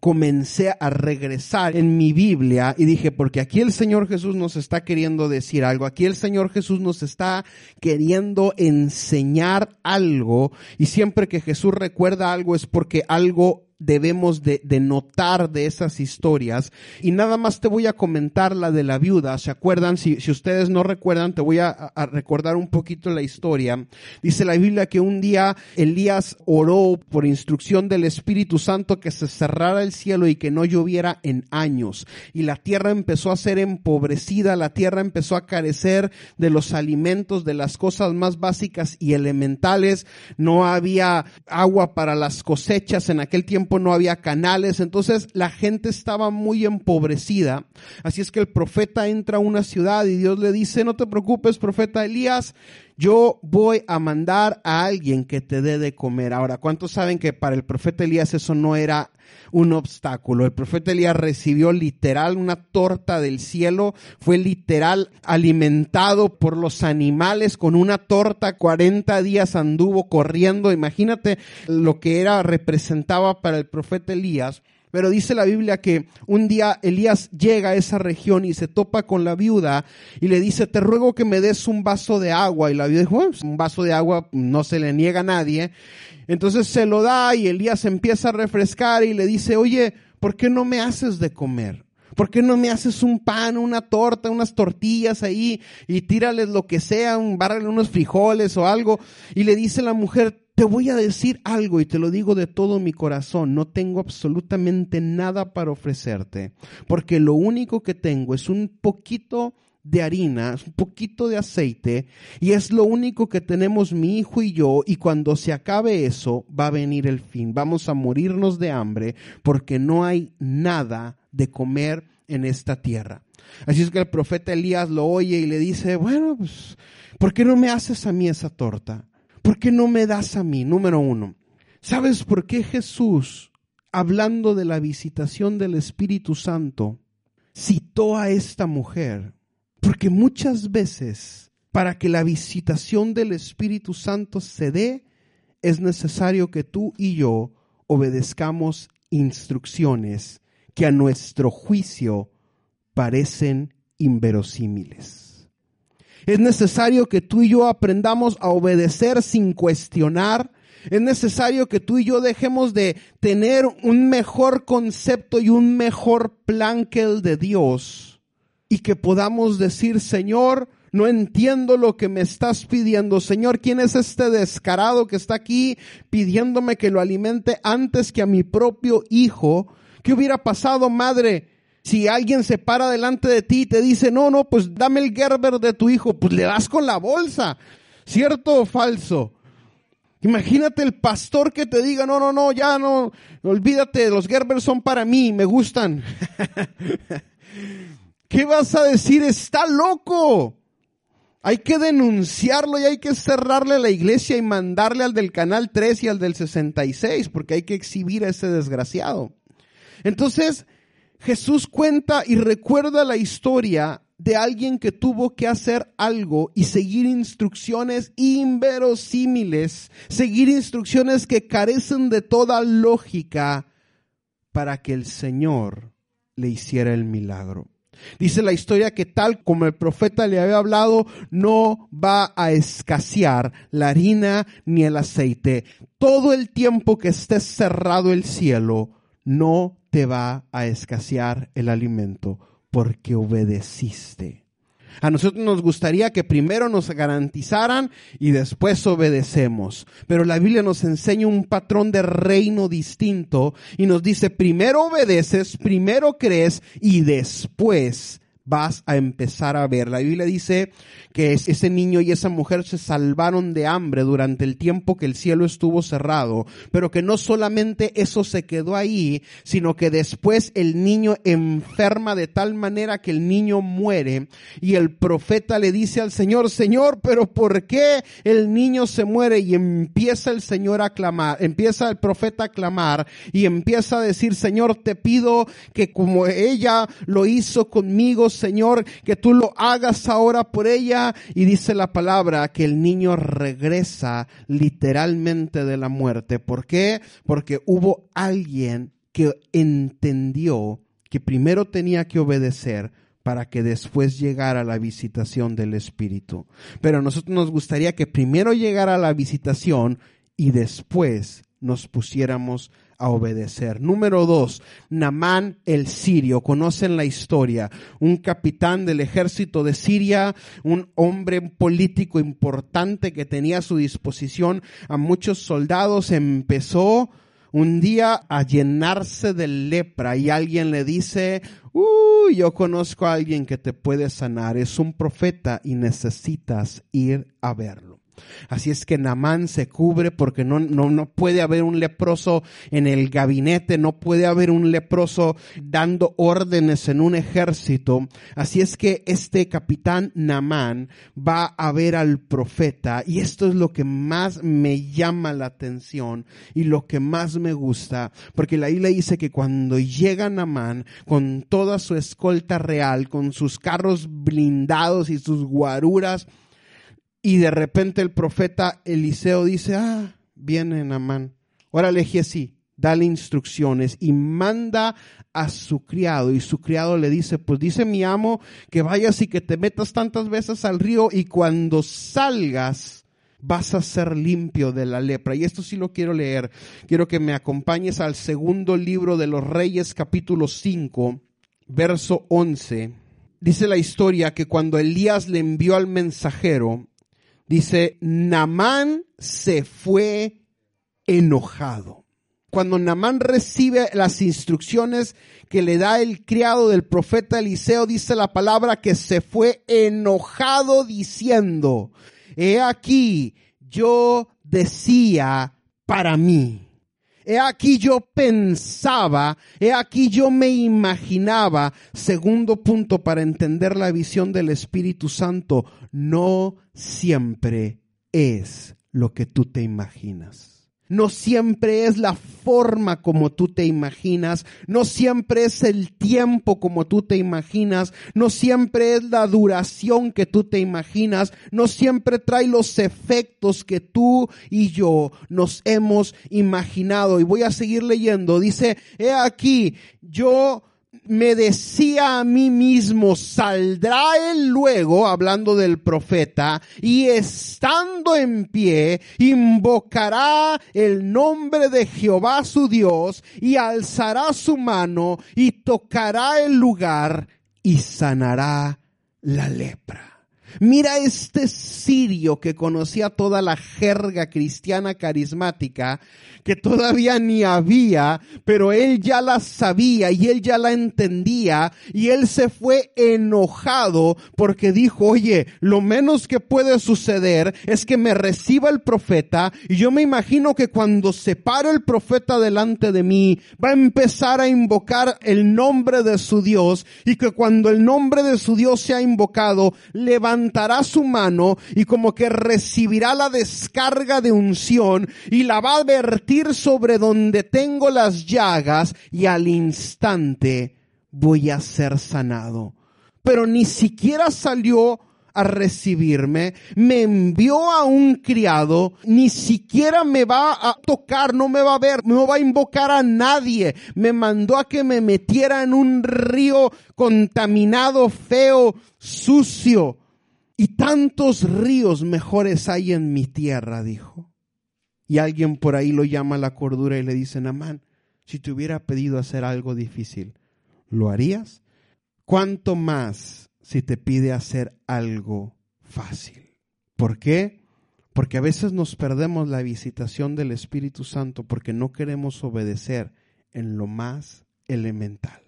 comencé a regresar en mi Biblia y dije, porque aquí el Señor Jesús nos está queriendo decir algo, aquí el Señor Jesús nos está queriendo enseñar algo y siempre que Jesús recuerda algo es porque algo debemos de, notar de esas historias. Y nada más te voy a comentar la de la viuda. ¿Se acuerdan? Si, si ustedes no recuerdan, te voy a, a, recordar un poquito la historia. Dice la Biblia que un día Elías oró por instrucción del Espíritu Santo que se cerrara el cielo y que no lloviera en años. Y la tierra empezó a ser empobrecida, la tierra empezó a carecer de los alimentos, de las cosas más básicas y elementales. No había agua para las cosechas en aquel tiempo no había canales, entonces la gente estaba muy empobrecida. Así es que el profeta entra a una ciudad y Dios le dice, no te preocupes, profeta Elías, yo voy a mandar a alguien que te dé de comer. Ahora, ¿cuántos saben que para el profeta Elías eso no era un obstáculo? El profeta Elías recibió literal una torta del cielo, fue literal alimentado por los animales con una torta, 40 días anduvo corriendo. Imagínate lo que era, representaba para el profeta Elías. Pero dice la Biblia que un día Elías llega a esa región y se topa con la viuda y le dice, te ruego que me des un vaso de agua. Y la viuda dijo, pues, un vaso de agua no se le niega a nadie. Entonces se lo da y Elías empieza a refrescar y le dice, oye, ¿por qué no me haces de comer? ¿Por qué no me haces un pan, una torta, unas tortillas ahí y tírales lo que sea, un, unos frijoles o algo? Y le dice la mujer, te voy a decir algo y te lo digo de todo mi corazón, no tengo absolutamente nada para ofrecerte, porque lo único que tengo es un poquito de harina, un poquito de aceite, y es lo único que tenemos mi hijo y yo, y cuando se acabe eso, va a venir el fin, vamos a morirnos de hambre, porque no hay nada de comer en esta tierra. Así es que el profeta Elías lo oye y le dice, bueno, pues, ¿por qué no me haces a mí esa torta? ¿Por qué no me das a mí? Número uno. ¿Sabes por qué Jesús, hablando de la visitación del Espíritu Santo, citó a esta mujer? Porque muchas veces, para que la visitación del Espíritu Santo se dé, es necesario que tú y yo obedezcamos instrucciones que a nuestro juicio parecen inverosímiles. Es necesario que tú y yo aprendamos a obedecer sin cuestionar. Es necesario que tú y yo dejemos de tener un mejor concepto y un mejor plan que el de Dios. Y que podamos decir, Señor, no entiendo lo que me estás pidiendo. Señor, ¿quién es este descarado que está aquí pidiéndome que lo alimente antes que a mi propio hijo? ¿Qué hubiera pasado, madre? Si alguien se para delante de ti y te dice, no, no, pues dame el Gerber de tu hijo, pues le das con la bolsa. ¿Cierto o falso? Imagínate el pastor que te diga, no, no, no, ya no, olvídate, los Gerber son para mí, me gustan. (laughs) ¿Qué vas a decir? Está loco. Hay que denunciarlo y hay que cerrarle la iglesia y mandarle al del canal 3 y al del 66, porque hay que exhibir a ese desgraciado. Entonces, Jesús cuenta y recuerda la historia de alguien que tuvo que hacer algo y seguir instrucciones inverosímiles, seguir instrucciones que carecen de toda lógica para que el Señor le hiciera el milagro. Dice la historia que tal como el profeta le había hablado, no va a escasear la harina ni el aceite. Todo el tiempo que esté cerrado el cielo, no te va a escasear el alimento porque obedeciste. A nosotros nos gustaría que primero nos garantizaran y después obedecemos. Pero la Biblia nos enseña un patrón de reino distinto y nos dice primero obedeces, primero crees y después vas a empezar a ver. La Biblia dice que ese niño y esa mujer se salvaron de hambre durante el tiempo que el cielo estuvo cerrado, pero que no solamente eso se quedó ahí, sino que después el niño enferma de tal manera que el niño muere y el profeta le dice al Señor, Señor, pero ¿por qué el niño se muere? Y empieza el Señor a clamar, empieza el profeta a clamar y empieza a decir, Señor, te pido que como ella lo hizo conmigo, Señor, que tú lo hagas ahora por ella. Y dice la palabra que el niño regresa literalmente de la muerte. ¿Por qué? Porque hubo alguien que entendió que primero tenía que obedecer para que después llegara la visitación del Espíritu. Pero a nosotros nos gustaría que primero llegara la visitación y después nos pusiéramos a obedecer. Número dos, Namán el sirio. Conocen la historia. Un capitán del ejército de Siria, un hombre político importante que tenía a su disposición a muchos soldados, empezó un día a llenarse de lepra y alguien le dice, uy, yo conozco a alguien que te puede sanar, es un profeta y necesitas ir a verlo. Así es que Namán se cubre porque no, no, no puede haber un leproso en el gabinete, no puede haber un leproso dando órdenes en un ejército. Así es que este capitán Namán va a ver al profeta y esto es lo que más me llama la atención y lo que más me gusta, porque la Biblia dice que cuando llega Namán con toda su escolta real, con sus carros blindados y sus guaruras, y de repente el profeta Eliseo dice, ah, viene Namán. Órale, Giesi, dale instrucciones y manda a su criado. Y su criado le dice, pues dice mi amo que vayas y que te metas tantas veces al río y cuando salgas vas a ser limpio de la lepra. Y esto sí lo quiero leer. Quiero que me acompañes al segundo libro de los Reyes, capítulo 5, verso 11. Dice la historia que cuando Elías le envió al mensajero, Dice, Namán se fue enojado. Cuando Namán recibe las instrucciones que le da el criado del profeta Eliseo, dice la palabra que se fue enojado diciendo, he aquí, yo decía para mí. He aquí yo pensaba, he aquí yo me imaginaba, segundo punto para entender la visión del Espíritu Santo, no siempre es lo que tú te imaginas. No siempre es la forma como tú te imaginas, no siempre es el tiempo como tú te imaginas, no siempre es la duración que tú te imaginas, no siempre trae los efectos que tú y yo nos hemos imaginado. Y voy a seguir leyendo, dice, he aquí, yo me decía a mí mismo, saldrá él luego, hablando del profeta, y estando en pie, invocará el nombre de Jehová su Dios, y alzará su mano, y tocará el lugar, y sanará la lepra. Mira este sirio que conocía toda la jerga cristiana carismática, que todavía ni había, pero él ya la sabía y él ya la entendía y él se fue enojado porque dijo, oye, lo menos que puede suceder es que me reciba el profeta y yo me imagino que cuando se para el profeta delante de mí va a empezar a invocar el nombre de su Dios y que cuando el nombre de su Dios sea invocado, su mano y como que recibirá la descarga de unción y la va a vertir sobre donde tengo las llagas y al instante voy a ser sanado. Pero ni siquiera salió a recibirme, me envió a un criado, ni siquiera me va a tocar, no me va a ver, no va a invocar a nadie, me mandó a que me metiera en un río contaminado, feo, sucio. Y tantos ríos mejores hay en mi tierra, dijo. Y alguien por ahí lo llama a la cordura y le dice, Namán, si te hubiera pedido hacer algo difícil, ¿lo harías? ¿Cuánto más si te pide hacer algo fácil? ¿Por qué? Porque a veces nos perdemos la visitación del Espíritu Santo porque no queremos obedecer en lo más elemental.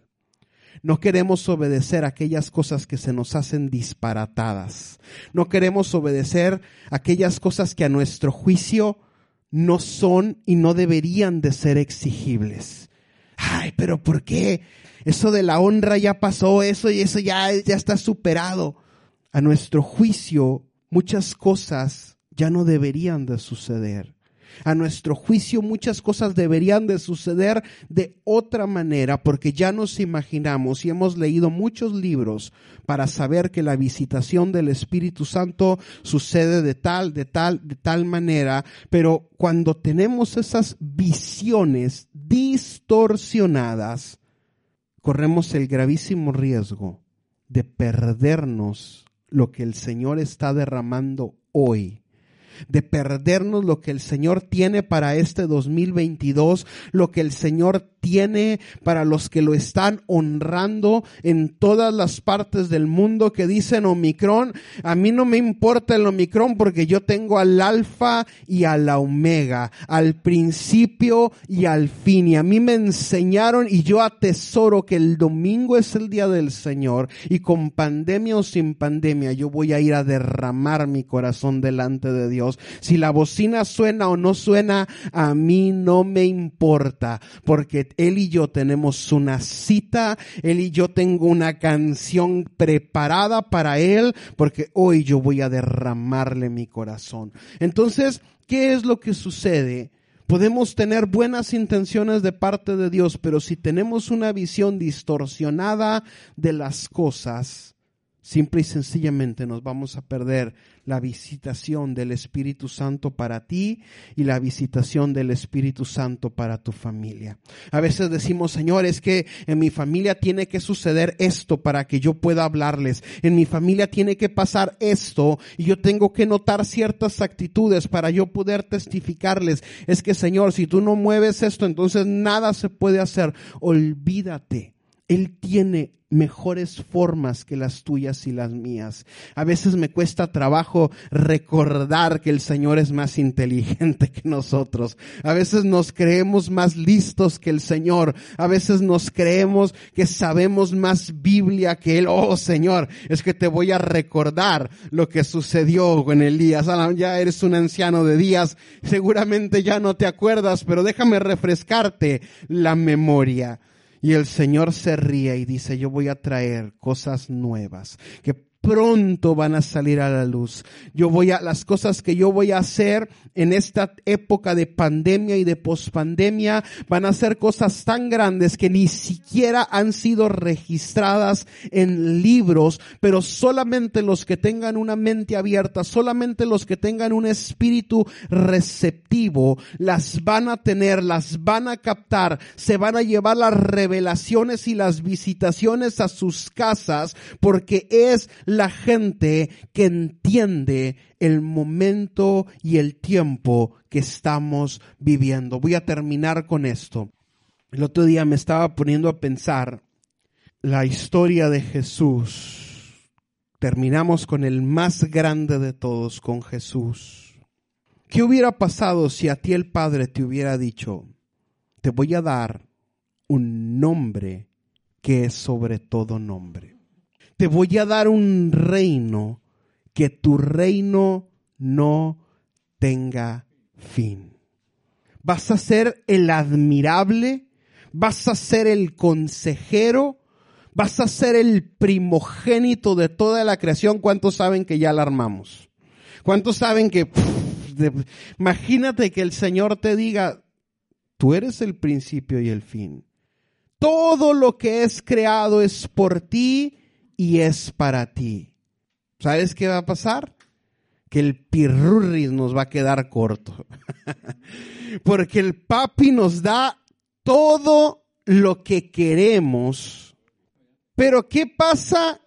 No queremos obedecer aquellas cosas que se nos hacen disparatadas. No queremos obedecer aquellas cosas que a nuestro juicio no son y no deberían de ser exigibles. Ay, pero ¿por qué? Eso de la honra ya pasó, eso y eso ya, ya está superado. A nuestro juicio, muchas cosas ya no deberían de suceder. A nuestro juicio muchas cosas deberían de suceder de otra manera porque ya nos imaginamos y hemos leído muchos libros para saber que la visitación del Espíritu Santo sucede de tal, de tal, de tal manera, pero cuando tenemos esas visiones distorsionadas, corremos el gravísimo riesgo de perdernos lo que el Señor está derramando hoy de perdernos lo que el Señor tiene para este 2022, lo que el Señor tiene para los que lo están honrando en todas las partes del mundo que dicen Omicron. A mí no me importa el Omicron porque yo tengo al alfa y a la omega, al principio y al fin. Y a mí me enseñaron y yo atesoro que el domingo es el día del Señor y con pandemia o sin pandemia yo voy a ir a derramar mi corazón delante de Dios. Si la bocina suena o no suena, a mí no me importa porque él y yo tenemos una cita, Él y yo tengo una canción preparada para Él, porque hoy yo voy a derramarle mi corazón. Entonces, ¿qué es lo que sucede? Podemos tener buenas intenciones de parte de Dios, pero si tenemos una visión distorsionada de las cosas, simple y sencillamente nos vamos a perder la visitación del Espíritu Santo para ti y la visitación del Espíritu Santo para tu familia. A veces decimos, Señor, es que en mi familia tiene que suceder esto para que yo pueda hablarles. En mi familia tiene que pasar esto y yo tengo que notar ciertas actitudes para yo poder testificarles. Es que, Señor, si tú no mueves esto, entonces nada se puede hacer. Olvídate. Él tiene mejores formas que las tuyas y las mías. A veces me cuesta trabajo recordar que el Señor es más inteligente que nosotros. A veces nos creemos más listos que el Señor. A veces nos creemos que sabemos más Biblia que Él. Oh Señor, es que te voy a recordar lo que sucedió con Elías. Ya eres un anciano de días. Seguramente ya no te acuerdas, pero déjame refrescarte la memoria. Y el Señor se ríe y dice, yo voy a traer cosas nuevas que pronto van a salir a la luz. Yo voy a, las cosas que yo voy a hacer en esta época de pandemia y de pospandemia van a ser cosas tan grandes que ni siquiera han sido registradas en libros, pero solamente los que tengan una mente abierta, solamente los que tengan un espíritu receptivo, las van a tener, las van a captar, se van a llevar las revelaciones y las visitaciones a sus casas, porque es la gente que entiende el momento y el tiempo que estamos viviendo. Voy a terminar con esto. El otro día me estaba poniendo a pensar la historia de Jesús. Terminamos con el más grande de todos, con Jesús. ¿Qué hubiera pasado si a ti el Padre te hubiera dicho, te voy a dar un nombre que es sobre todo nombre? Te voy a dar un reino que tu reino no tenga fin. Vas a ser el admirable, vas a ser el consejero, vas a ser el primogénito de toda la creación. ¿Cuántos saben que ya la armamos? ¿Cuántos saben que... imagínate que el Señor te diga, tú eres el principio y el fin. Todo lo que es creado es por ti y es para ti. ¿Sabes qué va a pasar? Que el pirurris nos va a quedar corto. (laughs) Porque el papi nos da todo lo que queremos. Pero ¿qué pasa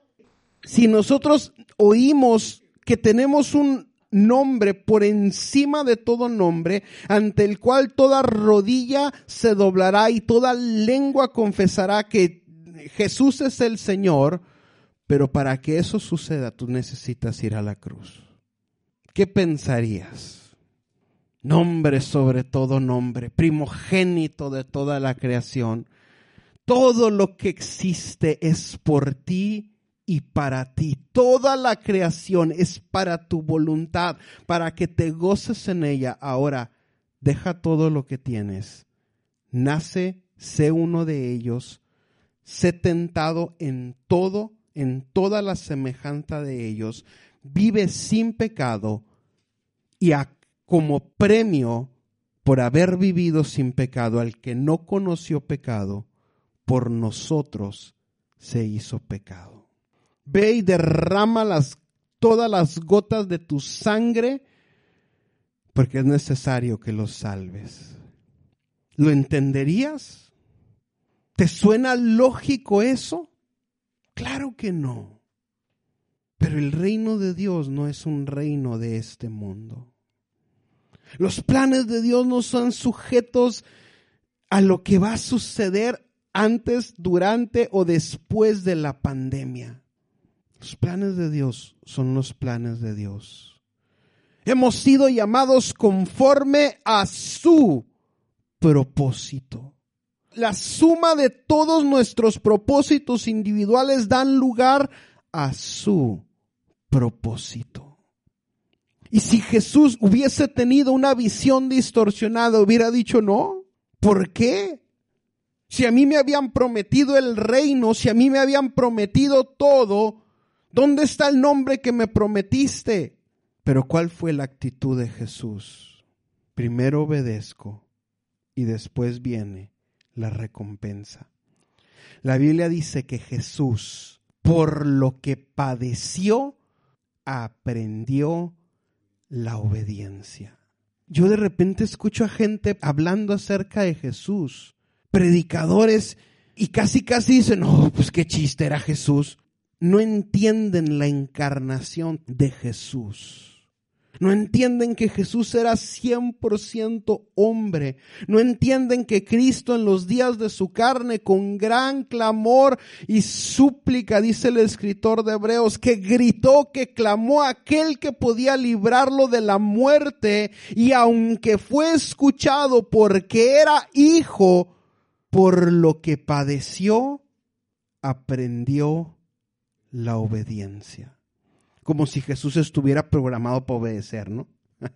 si nosotros oímos que tenemos un nombre por encima de todo nombre, ante el cual toda rodilla se doblará y toda lengua confesará que Jesús es el Señor, pero para que eso suceda, tú necesitas ir a la cruz. ¿Qué pensarías? Nombre sobre todo nombre, primogénito de toda la creación. Todo lo que existe es por ti y para ti. Toda la creación es para tu voluntad, para que te goces en ella. Ahora, deja todo lo que tienes. Nace, sé uno de ellos. Sé tentado en todo en toda la semejanza de ellos, vive sin pecado y como premio por haber vivido sin pecado, al que no conoció pecado, por nosotros se hizo pecado. Ve y derrama todas las gotas de tu sangre, porque es necesario que los salves. ¿Lo entenderías? ¿Te suena lógico eso? Claro que no. Pero el reino de Dios no es un reino de este mundo. Los planes de Dios no son sujetos a lo que va a suceder antes, durante o después de la pandemia. Los planes de Dios son los planes de Dios. Hemos sido llamados conforme a su propósito. La suma de todos nuestros propósitos individuales dan lugar a su propósito. Y si Jesús hubiese tenido una visión distorsionada, hubiera dicho, no, ¿por qué? Si a mí me habían prometido el reino, si a mí me habían prometido todo, ¿dónde está el nombre que me prometiste? Pero ¿cuál fue la actitud de Jesús? Primero obedezco y después viene la recompensa. La Biblia dice que Jesús, por lo que padeció, aprendió la obediencia. Yo de repente escucho a gente hablando acerca de Jesús, predicadores, y casi casi dicen, no, pues qué chiste era Jesús. No entienden la encarnación de Jesús. No entienden que Jesús era 100% hombre. No entienden que Cristo en los días de su carne, con gran clamor y súplica, dice el escritor de Hebreos, que gritó, que clamó aquel que podía librarlo de la muerte y aunque fue escuchado porque era hijo, por lo que padeció, aprendió la obediencia como si Jesús estuviera programado para obedecer, ¿no? (laughs)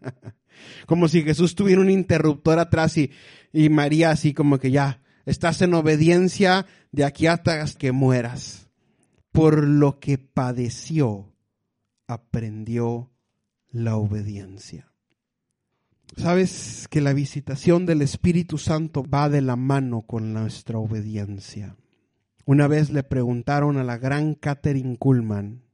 como si Jesús tuviera un interruptor atrás y, y María así como que ya, estás en obediencia de aquí hasta que mueras. Por lo que padeció, aprendió la obediencia. Sabes que la visitación del Espíritu Santo va de la mano con nuestra obediencia. Una vez le preguntaron a la gran Catherine Kuhlman,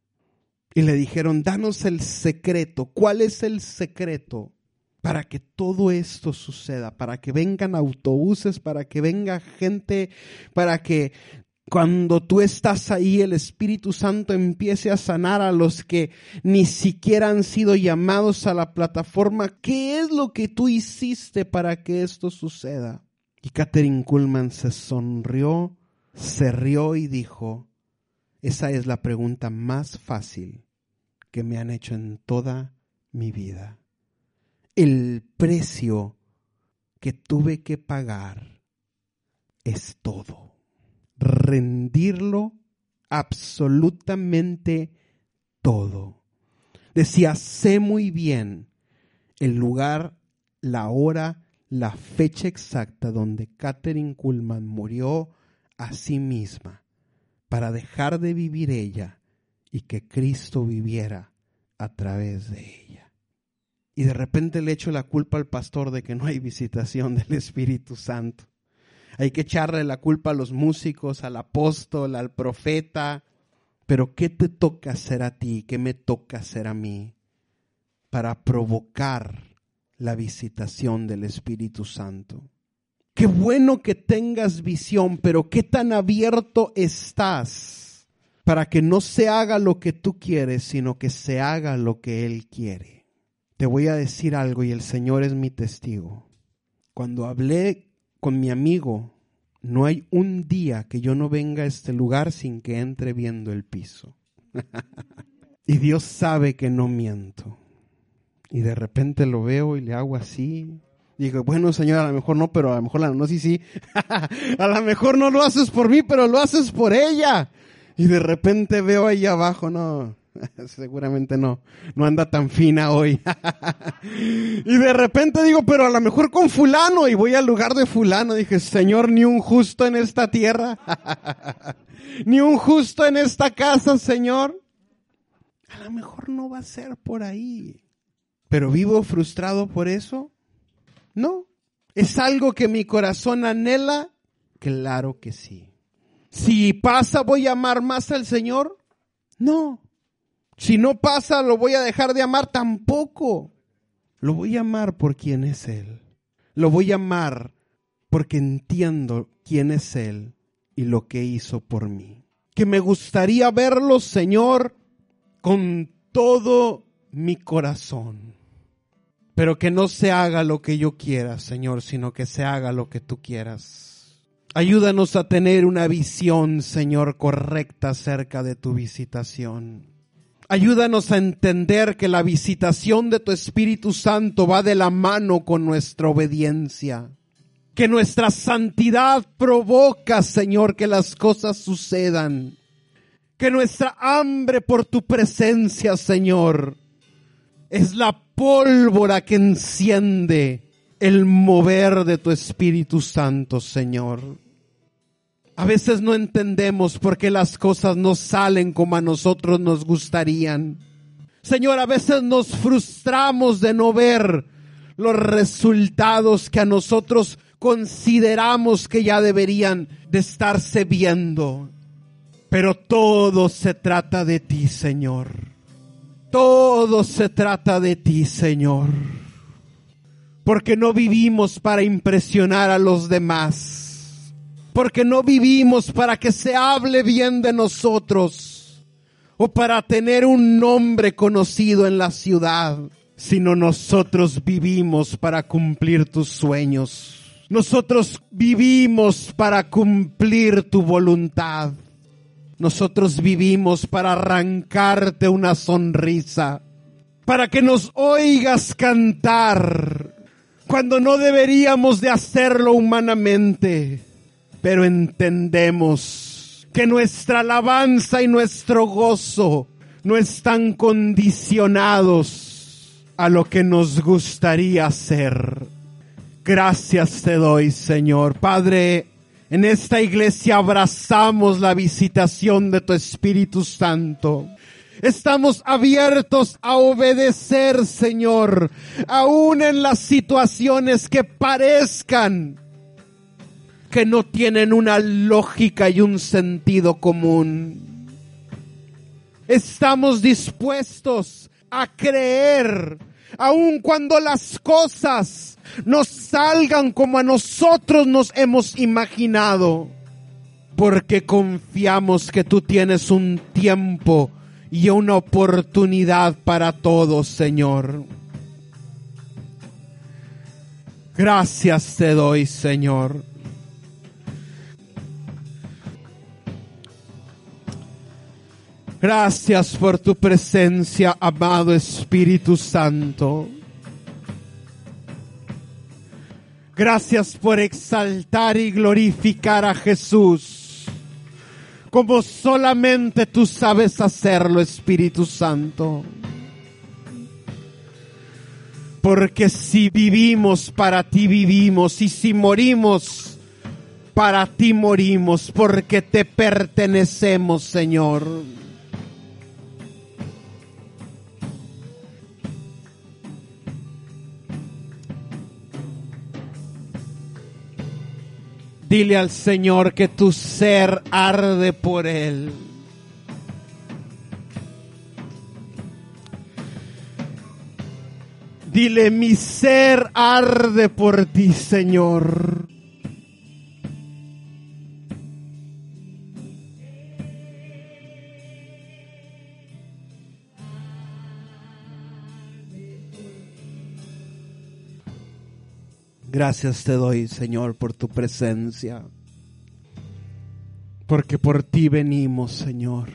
y le dijeron, danos el secreto. ¿Cuál es el secreto? Para que todo esto suceda, para que vengan autobuses, para que venga gente, para que cuando tú estás ahí el Espíritu Santo empiece a sanar a los que ni siquiera han sido llamados a la plataforma. ¿Qué es lo que tú hiciste para que esto suceda? Y Catherine Kuhlman se sonrió, se rió y dijo, esa es la pregunta más fácil que me han hecho en toda mi vida. El precio que tuve que pagar es todo. Rendirlo absolutamente todo. Decía, sé muy bien el lugar, la hora, la fecha exacta donde Catherine Kuhlman murió a sí misma para dejar de vivir ella y que Cristo viviera a través de ella. Y de repente le echo la culpa al pastor de que no hay visitación del Espíritu Santo. Hay que echarle la culpa a los músicos, al apóstol, al profeta. Pero ¿qué te toca hacer a ti? ¿Qué me toca hacer a mí? Para provocar la visitación del Espíritu Santo. Qué bueno que tengas visión, pero qué tan abierto estás para que no se haga lo que tú quieres, sino que se haga lo que Él quiere. Te voy a decir algo y el Señor es mi testigo. Cuando hablé con mi amigo, no hay un día que yo no venga a este lugar sin que entre viendo el piso. (laughs) y Dios sabe que no miento. Y de repente lo veo y le hago así digo, bueno, Señor, a lo mejor no, pero a lo mejor no, sí, sí. (laughs) a lo mejor no lo haces por mí, pero lo haces por ella. Y de repente veo ahí abajo, no, (laughs) seguramente no, no anda tan fina hoy. (laughs) y de repente digo, pero a lo mejor con fulano, y voy al lugar de fulano. Dije, Señor, ni un justo en esta tierra, ni un justo en esta casa, Señor. A lo mejor no va a ser por ahí. Pero vivo frustrado por eso. No. ¿Es algo que mi corazón anhela? Claro que sí. Si pasa, voy a amar más al Señor. No. Si no pasa, lo voy a dejar de amar tampoco. Lo voy a amar por quien es Él. Lo voy a amar porque entiendo quién es Él y lo que hizo por mí. Que me gustaría verlo, Señor, con todo mi corazón Pero que no se haga lo que yo quiera, Señor, sino que se haga lo que tú quieras. Ayúdanos a tener una visión, Señor, correcta acerca de tu visitación. Ayúdanos a entender que la visitación de tu Espíritu Santo va de la mano con nuestra obediencia. Que nuestra santidad provoca, Señor, que las cosas sucedan. Que nuestra hambre por tu presencia, Señor, es la pólvora que enciende el mover de tu Espíritu Santo, Señor. A veces no entendemos por qué las cosas no salen como a nosotros nos gustarían. Señor, a veces nos frustramos de no ver los resultados que a nosotros consideramos que ya deberían de estarse viendo. Pero todo se trata de ti, Señor. Todo se trata de ti, Señor. Porque no vivimos para impresionar a los demás porque no vivimos para que se hable bien de nosotros o para tener un nombre conocido en la ciudad, sino nosotros vivimos para cumplir tus sueños. Nosotros vivimos para cumplir tu voluntad. Nosotros vivimos para arrancarte una sonrisa, para que nos oigas cantar cuando no deberíamos de hacerlo humanamente pero entendemos que nuestra alabanza y nuestro gozo no están condicionados a lo que nos gustaría hacer. Gracias te doy, Señor. Padre, en esta iglesia abrazamos la visitación de tu Espíritu Santo. Estamos abiertos a obedecer, Señor, aún en las situaciones que parezcan que no tienen una lógica y un sentido común. Estamos dispuestos a creer, aun cuando las cosas no salgan como a nosotros nos hemos imaginado, porque confiamos que tú tienes un tiempo y una oportunidad para todos, Señor. Gracias te doy, Señor. Gracias por tu presencia, amado Espíritu Santo. Gracias por exaltar y glorificar a Jesús, como solamente tú sabes hacerlo, Espíritu Santo. Porque si vivimos, para ti vivimos, y si morimos, para ti morimos, porque te pertenecemos, Señor. Dile al Señor que tu ser arde por Él. Dile, mi ser arde por ti, Señor. Gracias te doy, Señor, por tu presencia. Porque por ti venimos, Señor.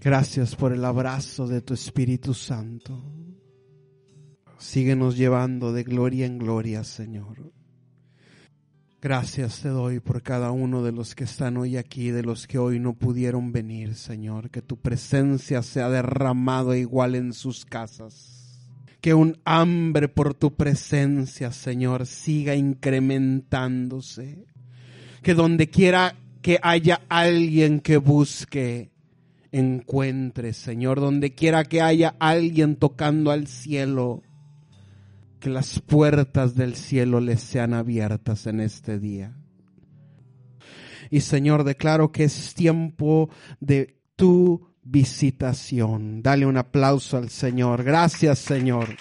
Gracias por el abrazo de tu Espíritu Santo. Síguenos llevando de gloria en gloria, Señor. Gracias te doy por cada uno de los que están hoy aquí, de los que hoy no pudieron venir, Señor. Que tu presencia sea derramado igual en sus casas que un hambre por tu presencia, Señor, siga incrementándose. Que donde quiera que haya alguien que busque, encuentre, Señor. Donde quiera que haya alguien tocando al cielo, que las puertas del cielo les sean abiertas en este día. Y Señor, declaro que es tiempo de tu visitación. Dale un aplauso al Señor. Gracias, Señor.